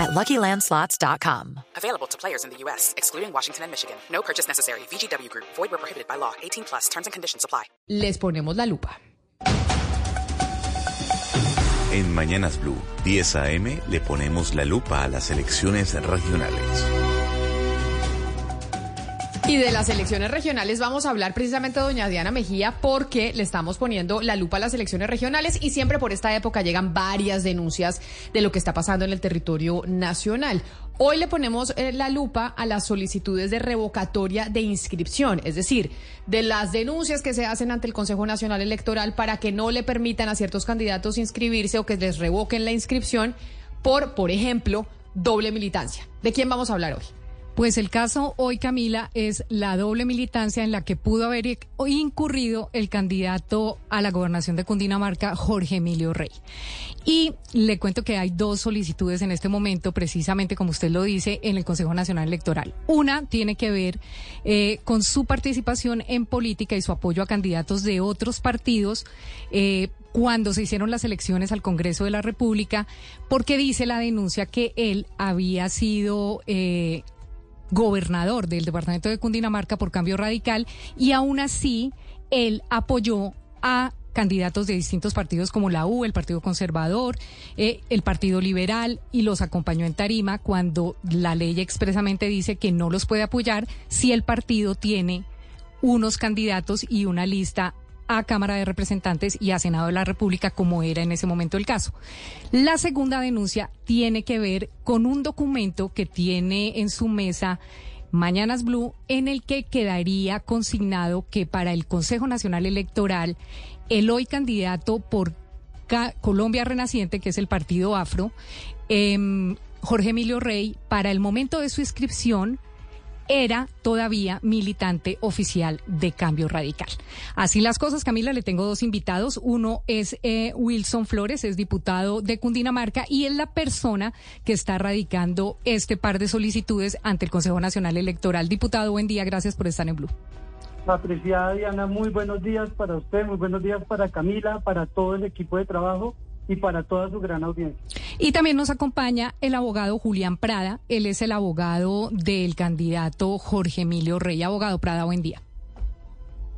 at LuckyLandSlots.com. Available to players in the U.S., excluding Washington and Michigan. No purchase necessary. VGW Group. Void where prohibited by law. 18 plus. Terms and conditions apply. Les ponemos la lupa. En Mañanas Blue, 10 a.m., le ponemos la lupa a las elecciones regionales. Y de las elecciones regionales vamos a hablar precisamente doña Diana Mejía porque le estamos poniendo la lupa a las elecciones regionales y siempre por esta época llegan varias denuncias de lo que está pasando en el territorio nacional. Hoy le ponemos eh, la lupa a las solicitudes de revocatoria de inscripción, es decir, de las denuncias que se hacen ante el Consejo Nacional Electoral para que no le permitan a ciertos candidatos inscribirse o que les revoquen la inscripción por, por ejemplo, doble militancia. ¿De quién vamos a hablar hoy? Pues el caso hoy, Camila, es la doble militancia en la que pudo haber incurrido el candidato a la gobernación de Cundinamarca, Jorge Emilio Rey. Y le cuento que hay dos solicitudes en este momento, precisamente como usted lo dice, en el Consejo Nacional Electoral. Una tiene que ver eh, con su participación en política y su apoyo a candidatos de otros partidos. Eh, cuando se hicieron las elecciones al Congreso de la República, porque dice la denuncia que él había sido eh, gobernador del departamento de Cundinamarca por cambio radical y aún así él apoyó a candidatos de distintos partidos como la U, el Partido Conservador, eh, el Partido Liberal y los acompañó en Tarima cuando la ley expresamente dice que no los puede apoyar si el partido tiene unos candidatos y una lista a Cámara de Representantes y a Senado de la República, como era en ese momento el caso. La segunda denuncia tiene que ver con un documento que tiene en su mesa Mañanas Blue, en el que quedaría consignado que para el Consejo Nacional Electoral, el hoy candidato por Colombia Renaciente, que es el partido afro, em, Jorge Emilio Rey, para el momento de su inscripción, era todavía militante oficial de Cambio Radical. Así las cosas, Camila, le tengo dos invitados. Uno es eh, Wilson Flores, es diputado de Cundinamarca y es la persona que está radicando este par de solicitudes ante el Consejo Nacional Electoral. Diputado, buen día, gracias por estar en Blue. Apreciada Diana, muy buenos días para usted, muy buenos días para Camila, para todo el equipo de trabajo y para toda su gran audiencia. Y también nos acompaña el abogado Julián Prada. Él es el abogado del candidato Jorge Emilio Rey. Abogado Prada, buen día.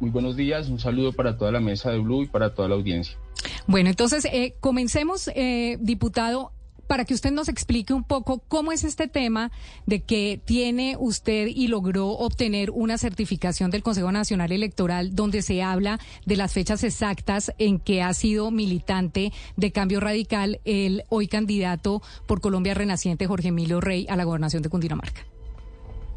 Muy buenos días, un saludo para toda la mesa de Blue y para toda la audiencia. Bueno, entonces eh, comencemos, eh, diputado para que usted nos explique un poco cómo es este tema de que tiene usted y logró obtener una certificación del Consejo Nacional Electoral donde se habla de las fechas exactas en que ha sido militante de Cambio Radical el hoy candidato por Colombia Renaciente Jorge Emilio Rey a la gobernación de Cundinamarca.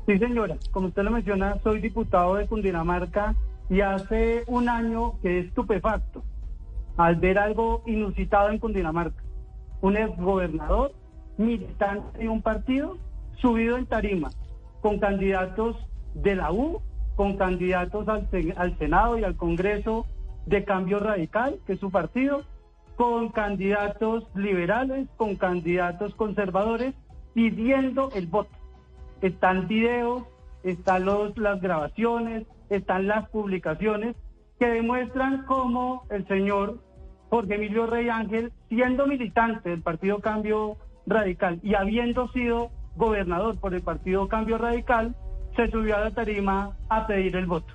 Sí, señora. Como usted lo menciona, soy diputado de Cundinamarca y hace un año que es estupefacto al ver algo inusitado en Cundinamarca un exgobernador militante de un partido subido en tarima con candidatos de la U, con candidatos al, al Senado y al Congreso de Cambio Radical, que es su partido, con candidatos liberales, con candidatos conservadores, pidiendo el voto. Están videos, están los, las grabaciones, están las publicaciones que demuestran cómo el señor Jorge Emilio Rey Ángel, siendo militante del Partido Cambio Radical y habiendo sido gobernador por el Partido Cambio Radical, se subió a la tarima a pedir el voto.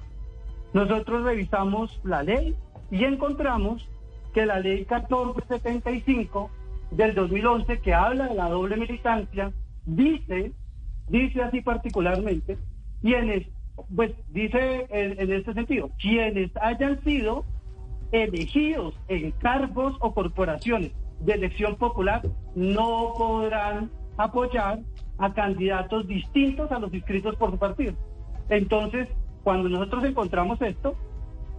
Nosotros revisamos la ley y encontramos que la ley 1475 del 2011, que habla de la doble militancia, dice, dice así particularmente, quienes, pues dice en, en este sentido, quienes hayan sido elegidos en cargos o corporaciones de elección popular no podrán apoyar a candidatos distintos a los inscritos por su partido. Entonces, cuando nosotros encontramos esto,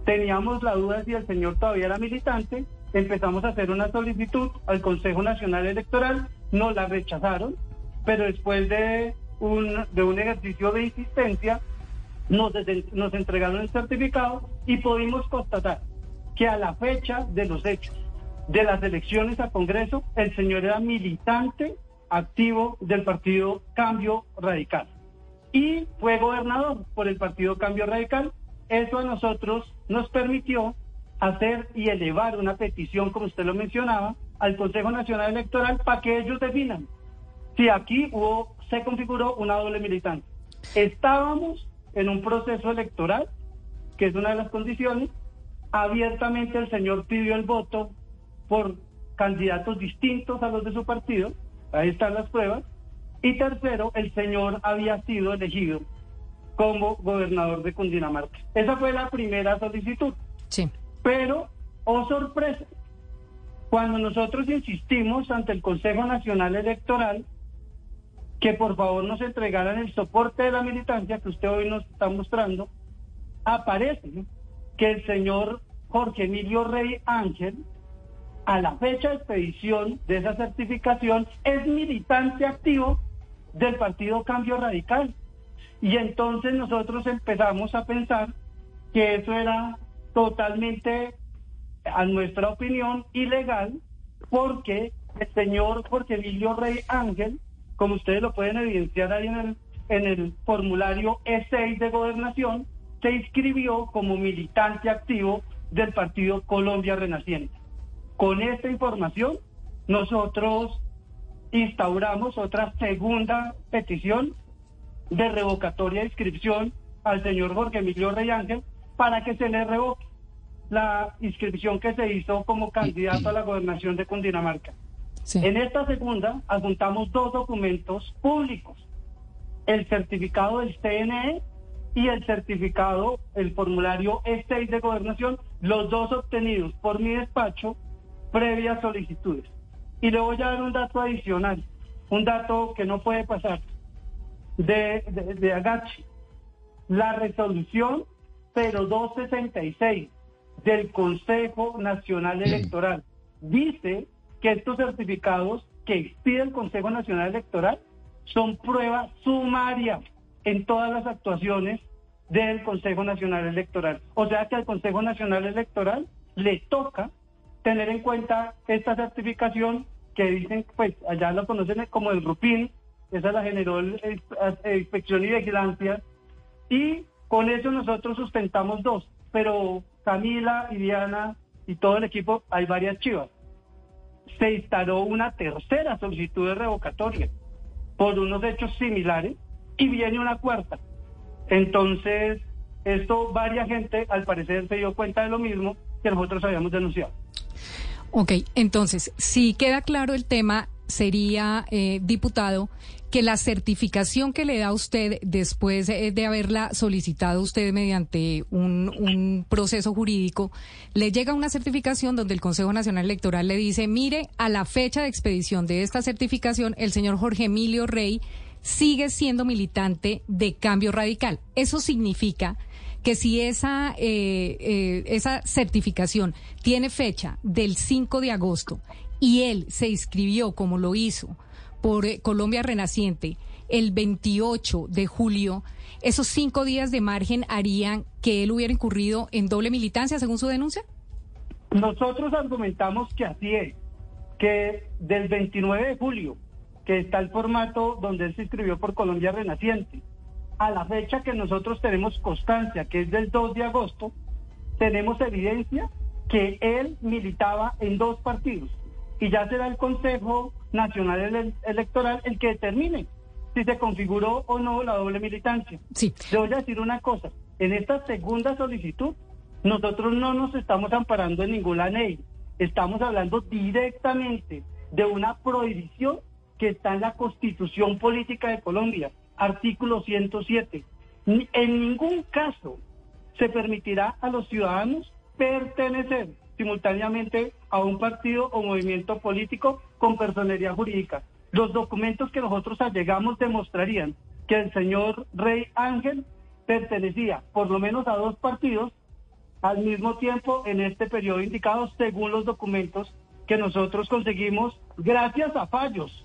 teníamos la duda si el señor todavía era militante, empezamos a hacer una solicitud al Consejo Nacional Electoral, no la rechazaron, pero después de un, de un ejercicio de insistencia, nos, nos entregaron el certificado y pudimos constatar que a la fecha de los hechos de las elecciones a Congreso, el señor era militante activo del partido Cambio Radical y fue gobernador por el partido Cambio Radical. Eso a nosotros nos permitió hacer y elevar una petición, como usted lo mencionaba, al Consejo Nacional Electoral para que ellos definan si aquí hubo, se configuró una doble militancia. Estábamos en un proceso electoral, que es una de las condiciones, abiertamente el señor pidió el voto por candidatos distintos a los de su partido, ahí están las pruebas, y tercero, el señor había sido elegido como gobernador de Cundinamarca. Esa fue la primera solicitud. Sí. Pero, oh sorpresa, cuando nosotros insistimos ante el Consejo Nacional Electoral que por favor nos entregaran el soporte de la militancia que usted hoy nos está mostrando, aparece que el señor Jorge Emilio Rey Ángel, a la fecha de expedición de esa certificación, es militante activo del Partido Cambio Radical. Y entonces nosotros empezamos a pensar que eso era totalmente, a nuestra opinión, ilegal, porque el señor Jorge Emilio Rey Ángel, como ustedes lo pueden evidenciar ahí en el, en el formulario E6 de gobernación, se inscribió como militante activo del partido Colombia Renaciente. Con esta información, nosotros instauramos otra segunda petición de revocatoria de inscripción al señor Jorge Emilio Rey Ángel para que se le revoque la inscripción que se hizo como candidato a la gobernación de Cundinamarca. En esta segunda adjuntamos dos documentos públicos, el certificado del CNE y el certificado, el formulario E6 de gobernación, los dos obtenidos por mi despacho previas solicitudes. Y le voy a dar un dato adicional, un dato que no puede pasar, de, de, Agachi. La resolución 0266 del Consejo Nacional Electoral dice que estos certificados que expide el Consejo Nacional Electoral son prueba sumaria en todas las actuaciones del Consejo Nacional Electoral. O sea que al Consejo Nacional Electoral le toca tener en cuenta esta certificación que dicen, pues allá lo conocen como el RUPIN, esa la generó el, Inspección y Vigilancia, y con eso nosotros sustentamos dos, pero Camila y Diana y todo el equipo, hay varias chivas. Se instaló una tercera solicitud de revocatoria por unos hechos similares y viene una cuarta. Entonces, esto, varia gente al parecer se dio cuenta de lo mismo que nosotros habíamos denunciado. Ok, entonces, si queda claro el tema, sería, eh, diputado, que la certificación que le da usted después de haberla solicitado usted mediante un, un, proceso jurídico, le llega una certificación donde el Consejo Nacional Electoral le dice, mire, a la fecha de expedición de esta certificación, el señor Jorge Emilio Rey sigue siendo militante de cambio radical. Eso significa que si esa, eh, eh, esa certificación tiene fecha del 5 de agosto y él se inscribió como lo hizo por eh, Colombia Renaciente el 28 de julio, esos cinco días de margen harían que él hubiera incurrido en doble militancia, según su denuncia? Nosotros argumentamos que así es, que del 29 de julio, que está el formato donde él se inscribió por Colombia Renaciente, a la fecha que nosotros tenemos constancia, que es del 2 de agosto, tenemos evidencia que él militaba en dos partidos y ya será el Consejo Nacional Electoral el que determine si se configuró o no la doble militancia. Sí. Le voy a decir una cosa, en esta segunda solicitud nosotros no nos estamos amparando en ninguna ley, estamos hablando directamente de una prohibición que está en la Constitución Política de Colombia artículo 107. En ningún caso se permitirá a los ciudadanos pertenecer simultáneamente a un partido o movimiento político con personería jurídica. Los documentos que nosotros allegamos demostrarían que el señor Rey Ángel pertenecía por lo menos a dos partidos al mismo tiempo en este periodo indicado según los documentos que nosotros conseguimos gracias a fallos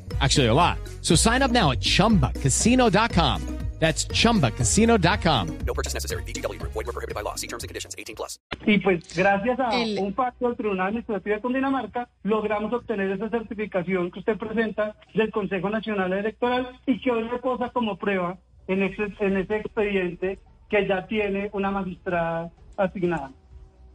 Actually, a lot. So sign up now at chumbacasino.com. That's chumbacasino.com. No purchase necessary. VGW Group. Void were prohibited by law. See terms and conditions. 18 plus. Y pues gracias a El- un pacto del Tribunal Administrativo de Cundinamarca logramos obtener esa certificación que usted presenta del Consejo Nacional Electoral y que hoy reposa como prueba en ese, en ese expediente que ya tiene una magistrada asignada.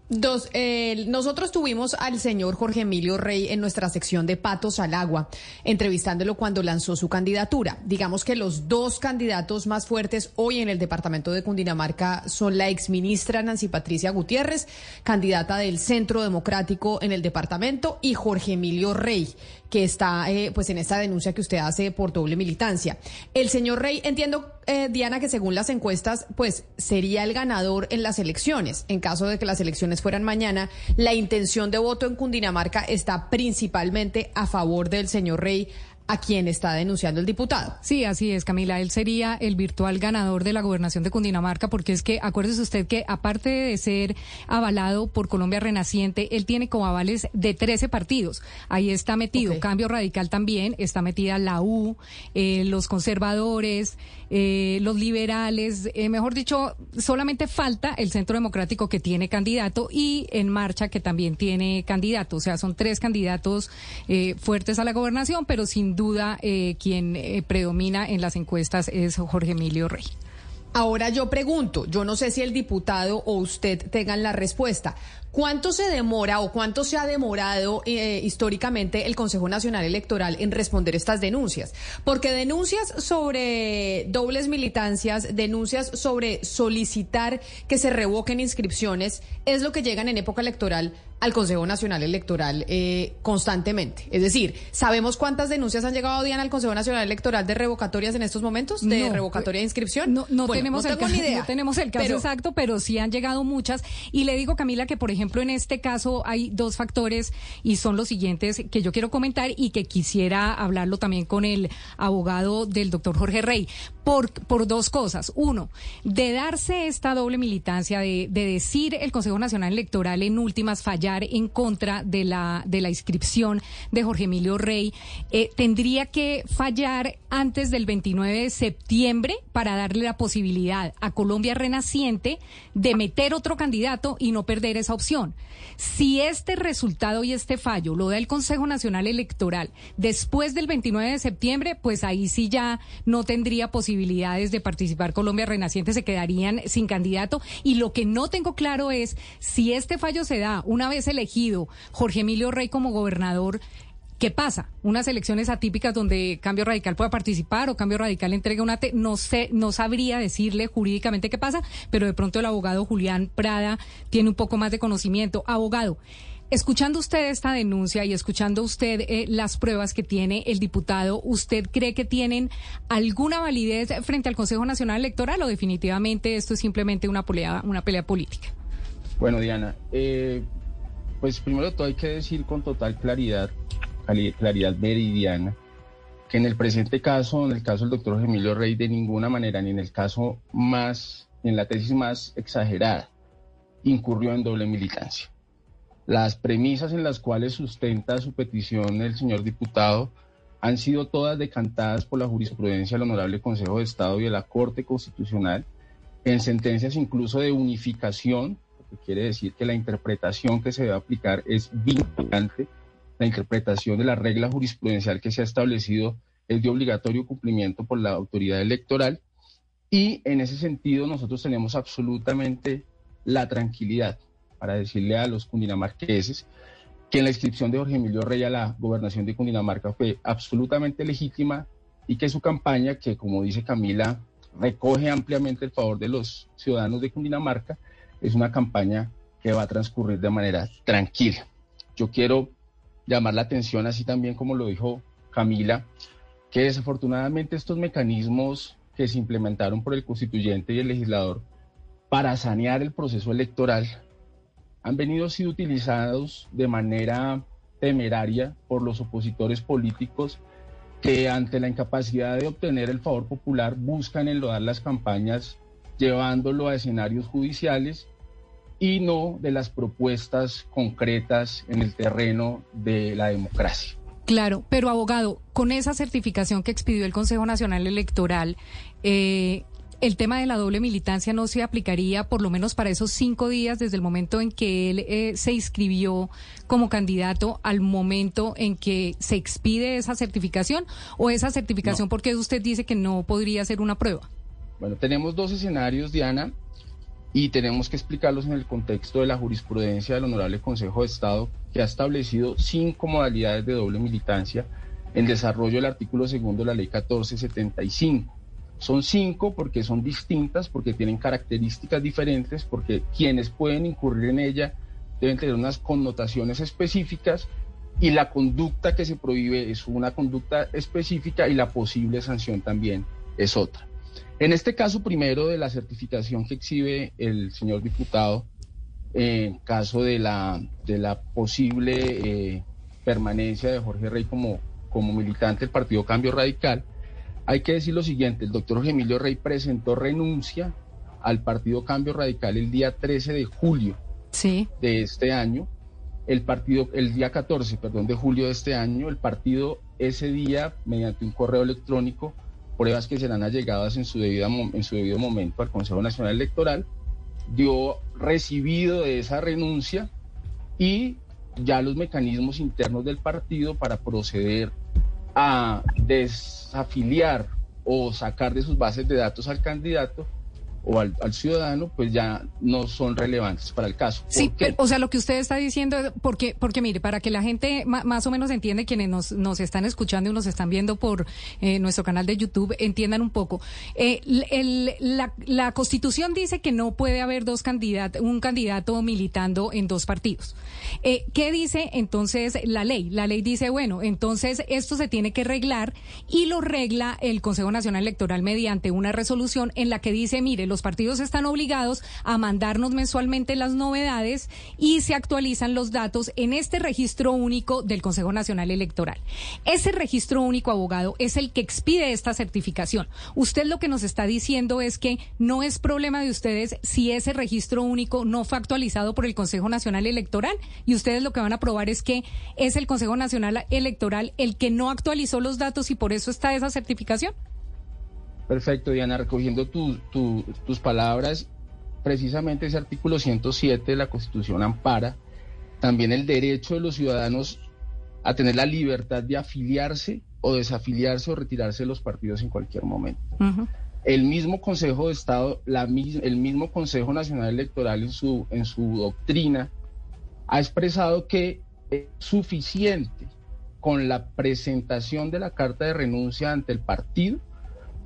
Dos, eh, nosotros tuvimos al señor Jorge Emilio Rey en nuestra sección de Patos al Agua, entrevistándolo cuando lanzó su candidatura. Digamos que los dos candidatos más fuertes hoy en el departamento de Cundinamarca son la exministra Nancy Patricia Gutiérrez, candidata del Centro Democrático en el departamento, y Jorge Emilio Rey, que está eh, pues en esta denuncia que usted hace por doble militancia. El señor Rey, entiendo, eh, Diana, que según las encuestas, pues sería el ganador en las elecciones. En caso de que las elecciones fueran mañana, la intención de voto en Cundinamarca está principalmente a favor del señor Rey, a quien está denunciando el diputado. Sí, así es, Camila. Él sería el virtual ganador de la gobernación de Cundinamarca, porque es que acuérdese usted que aparte de ser avalado por Colombia Renaciente, él tiene como avales de 13 partidos. Ahí está metido. Cambio Radical también, está metida la U, eh, los conservadores, eh, los liberales, eh, mejor dicho, solamente falta el Centro Democrático que tiene candidato y En Marcha que también tiene candidato. O sea, son tres candidatos eh, fuertes a la gobernación, pero sin duda eh, quien eh, predomina en las encuestas es Jorge Emilio Rey. Ahora yo pregunto, yo no sé si el diputado o usted tengan la respuesta. ¿Cuánto se demora o cuánto se ha demorado eh, históricamente el Consejo Nacional Electoral en responder estas denuncias? Porque denuncias sobre dobles militancias, denuncias sobre solicitar que se revoquen inscripciones, es lo que llegan en época electoral al Consejo Nacional Electoral eh, constantemente. Es decir, ¿sabemos cuántas denuncias han llegado, Diana, al Consejo Nacional Electoral de revocatorias en estos momentos? ¿De No, revocatoria de inscripción? No, no Bueno, tenemos, no el caso, idea. no tenemos el caso Pero- exacto, pero sí han llegado muchas. Y le digo, Camila, que por ejemplo en este caso hay dos factores y son los siguientes que yo quiero comentar y que quisiera hablarlo también con el abogado del doctor Jorge Rey. Por, por dos cosas. Uno, de darse esta doble militancia, de, de decir el Consejo Nacional Electoral en últimas fallar en contra de la, de la inscripción de Jorge Emilio Rey, eh, tendría que fallar antes del 29 de septiembre para darle la posibilidad a Colombia Renaciente de meter otro candidato y no perder esa opción. Si este resultado y este fallo lo da el Consejo Nacional Electoral después del 29 de septiembre, pues ahí sí ya no tendría posibilidades de participar Colombia Renaciente, se quedarían sin candidato. Y lo que no tengo claro es si este fallo se da una vez elegido Jorge Emilio Rey como gobernador, ¿Qué pasa? Unas elecciones atípicas donde Cambio Radical pueda participar o Cambio Radical entrega una... te- no sé, no sabría decirle jurídicamente qué pasa, pero de pronto el abogado Julián Prada tiene un poco más de conocimiento. Abogado, escuchando usted esta denuncia y escuchando usted eh, las pruebas que tiene el diputado, ¿usted cree que tienen alguna validez frente al Consejo Nacional Electoral o definitivamente esto es simplemente una pelea, una pelea política? Bueno, Diana, eh, pues primero todo hay que decir con total claridad, claridad meridiana, que en el presente caso, en el caso del doctor Emilio Rey, de ninguna manera, ni en el caso más, ni en la tesis más exagerada, incurrió en doble militancia. Las premisas en las cuales sustenta su petición el señor diputado han sido todas decantadas por la jurisprudencia del Honorable Consejo de Estado y de la Corte Constitucional, en sentencias incluso de unificación, que quiere decir que la interpretación que se debe aplicar es vinculante, la interpretación de la regla jurisprudencial que se ha establecido es de obligatorio cumplimiento por la autoridad electoral y en ese sentido nosotros tenemos absolutamente la tranquilidad para decirle a los cundinamarqueses que la inscripción de Jorge Emilio Rey a la gobernación de Cundinamarca fue absolutamente legítima y que su campaña, que como dice Camila, recoge ampliamente el favor de los ciudadanos de Cundinamarca, es una campaña que va a transcurrir de manera tranquila. Yo quiero llamar la atención, así también como lo dijo Camila, que desafortunadamente estos mecanismos que se implementaron por el constituyente y el legislador para sanear el proceso electoral han venido siendo utilizados de manera temeraria por los opositores políticos que ante la incapacidad de obtener el favor popular buscan enlodar las campañas llevándolo a escenarios judiciales y no de las propuestas concretas en el terreno de la democracia. Claro, pero abogado, con esa certificación que expidió el Consejo Nacional Electoral, eh, el tema de la doble militancia no se aplicaría por lo menos para esos cinco días desde el momento en que él eh, se inscribió como candidato al momento en que se expide esa certificación o esa certificación porque usted dice que no podría ser una prueba. Bueno, tenemos dos escenarios, Diana, y tenemos que explicarlos en el contexto de la jurisprudencia del Honorable Consejo de Estado, que ha establecido cinco modalidades de doble militancia en desarrollo del artículo segundo de la Ley 1475. Son cinco porque son distintas, porque tienen características diferentes, porque quienes pueden incurrir en ella deben tener unas connotaciones específicas y la conducta que se prohíbe es una conducta específica y la posible sanción también es otra. En este caso primero de la certificación que exhibe el señor diputado, en caso de la, de la posible eh, permanencia de Jorge Rey como, como militante del Partido Cambio Radical, hay que decir lo siguiente, el doctor Emilio Rey presentó renuncia al Partido Cambio Radical el día 13 de julio de este año. El partido, el día 14, perdón, de julio de este año, el partido ese día, mediante un correo electrónico, pruebas que serán allegadas en su, debida, en su debido momento al Consejo Nacional Electoral, dio recibido de esa renuncia y ya los mecanismos internos del partido para proceder a desafiliar o sacar de sus bases de datos al candidato o al, ciudadano, pues ya no son relevantes para el caso. Sí, o sea, lo que usted está diciendo, porque, porque mire, para que la gente más o menos entiende, quienes nos, nos están escuchando y nos están viendo por eh, nuestro canal de YouTube, entiendan un poco. Eh, la, la, Constitución dice que no puede haber dos candidatos, un candidato militando en dos partidos. Eh, ¿Qué dice entonces la ley? La ley dice, bueno, entonces esto se tiene que reglar y lo regla el Consejo Nacional Electoral mediante una resolución en la que dice, mire, los partidos están obligados a mandarnos mensualmente las novedades y se actualizan los datos en este registro único del Consejo Nacional Electoral. Ese registro único abogado es el que expide esta certificación. Usted lo que nos está diciendo es que no es problema de ustedes si ese registro único no fue actualizado por el Consejo Nacional Electoral y ustedes lo que van a probar es que es el Consejo Nacional Electoral el que no actualizó los datos y por eso está esa certificación. Perfecto, Diana, recogiendo tus palabras, precisamente ese artículo 107 de la Constitución ampara también el derecho de los ciudadanos a tener la libertad de afiliarse o desafiliarse o retirarse de los partidos en cualquier momento. El mismo Consejo de Estado, la, el mismo Consejo Nacional Electoral en su, en su doctrina ha expresado que es suficiente con la presentación de la carta de renuncia ante el partido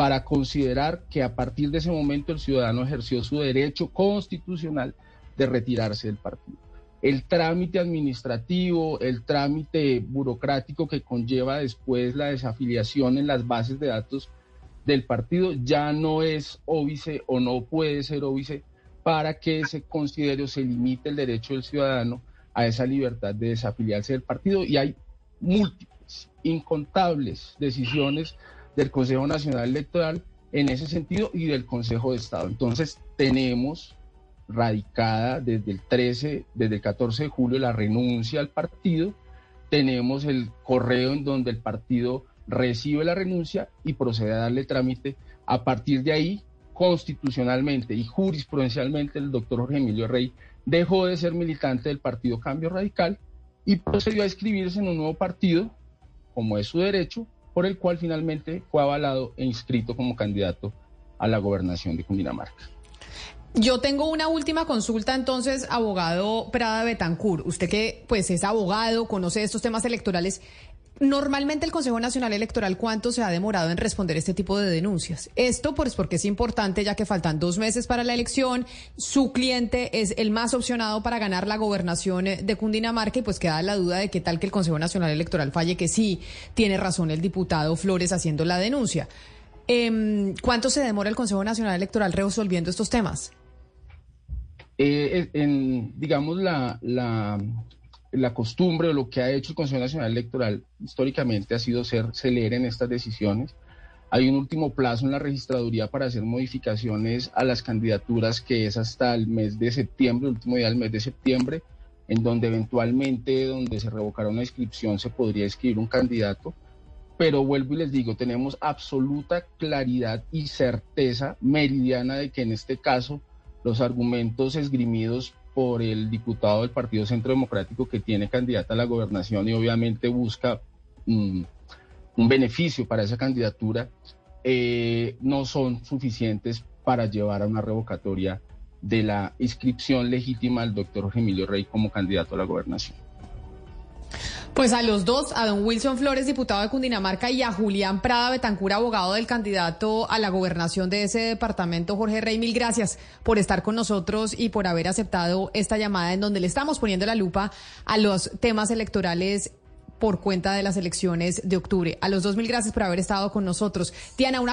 para considerar que a partir de ese momento el ciudadano ejerció su derecho constitucional de retirarse del partido. El trámite administrativo, el trámite burocrático que conlleva después la desafiliación en las bases de datos del partido ya no es óbice o no puede ser óbice para que se considere o se limite el derecho del ciudadano a esa libertad de desafiliarse del partido y hay múltiples, incontables decisiones del Consejo Nacional Electoral en ese sentido y del Consejo de Estado. Entonces tenemos radicada desde el 13, desde el 14 de julio la renuncia al partido, tenemos el correo en donde el partido recibe la renuncia y procede a darle trámite. A partir de ahí, constitucionalmente y jurisprudencialmente, el doctor Jorge Emilio Rey dejó de ser militante del Partido Cambio Radical y procedió a inscribirse en un nuevo partido, como es su derecho, por el cual finalmente fue avalado e inscrito como candidato a la gobernación de Cundinamarca. Yo tengo una última consulta entonces, abogado Prada Betancur. Usted que pues es abogado, conoce estos temas electorales, Normalmente el Consejo Nacional Electoral, ¿cuánto se ha demorado en responder este tipo de denuncias? Esto pues porque es importante ya que faltan dos meses para la elección, su cliente es el más opcionado para ganar la gobernación eh, de Cundinamarca y pues queda la duda de qué tal que el Consejo Nacional Electoral falle que sí tiene razón el diputado Flores haciendo la denuncia. Em, ¿Cuánto se demora el Consejo Nacional Electoral resolviendo estos temas? Eh, en, digamos, la, la, la costumbre o lo que ha hecho el Consejo Nacional Electoral históricamente ha sido ser celere en estas decisiones. Hay un último plazo en la registraduría para hacer modificaciones a las candidaturas que es hasta el mes de septiembre, el último día del mes de septiembre, en donde eventualmente, donde se revocará una inscripción, se podría escribir un candidato. Pero vuelvo y les digo, tenemos absoluta claridad y certeza meridiana de que en este caso los argumentos esgrimidos por el diputado del Partido Centro Democrático que tiene candidata a la gobernación y obviamente busca mm, un beneficio para esa candidatura, eh, no son suficientes para llevar a una revocatoria de la inscripción legítima del doctor Emilio Rey como candidato a la gobernación. Pues a los dos, a don Wilson Flores, diputado de Cundinamarca, y a Julián Prada Betancur, abogado del candidato a la gobernación de ese departamento, Jorge Rey, mil gracias por estar con nosotros y por haber aceptado esta llamada en donde le estamos poniendo la lupa a los temas electorales por cuenta de las elecciones de octubre. A los dos mil gracias por haber estado con nosotros. Tiana, una...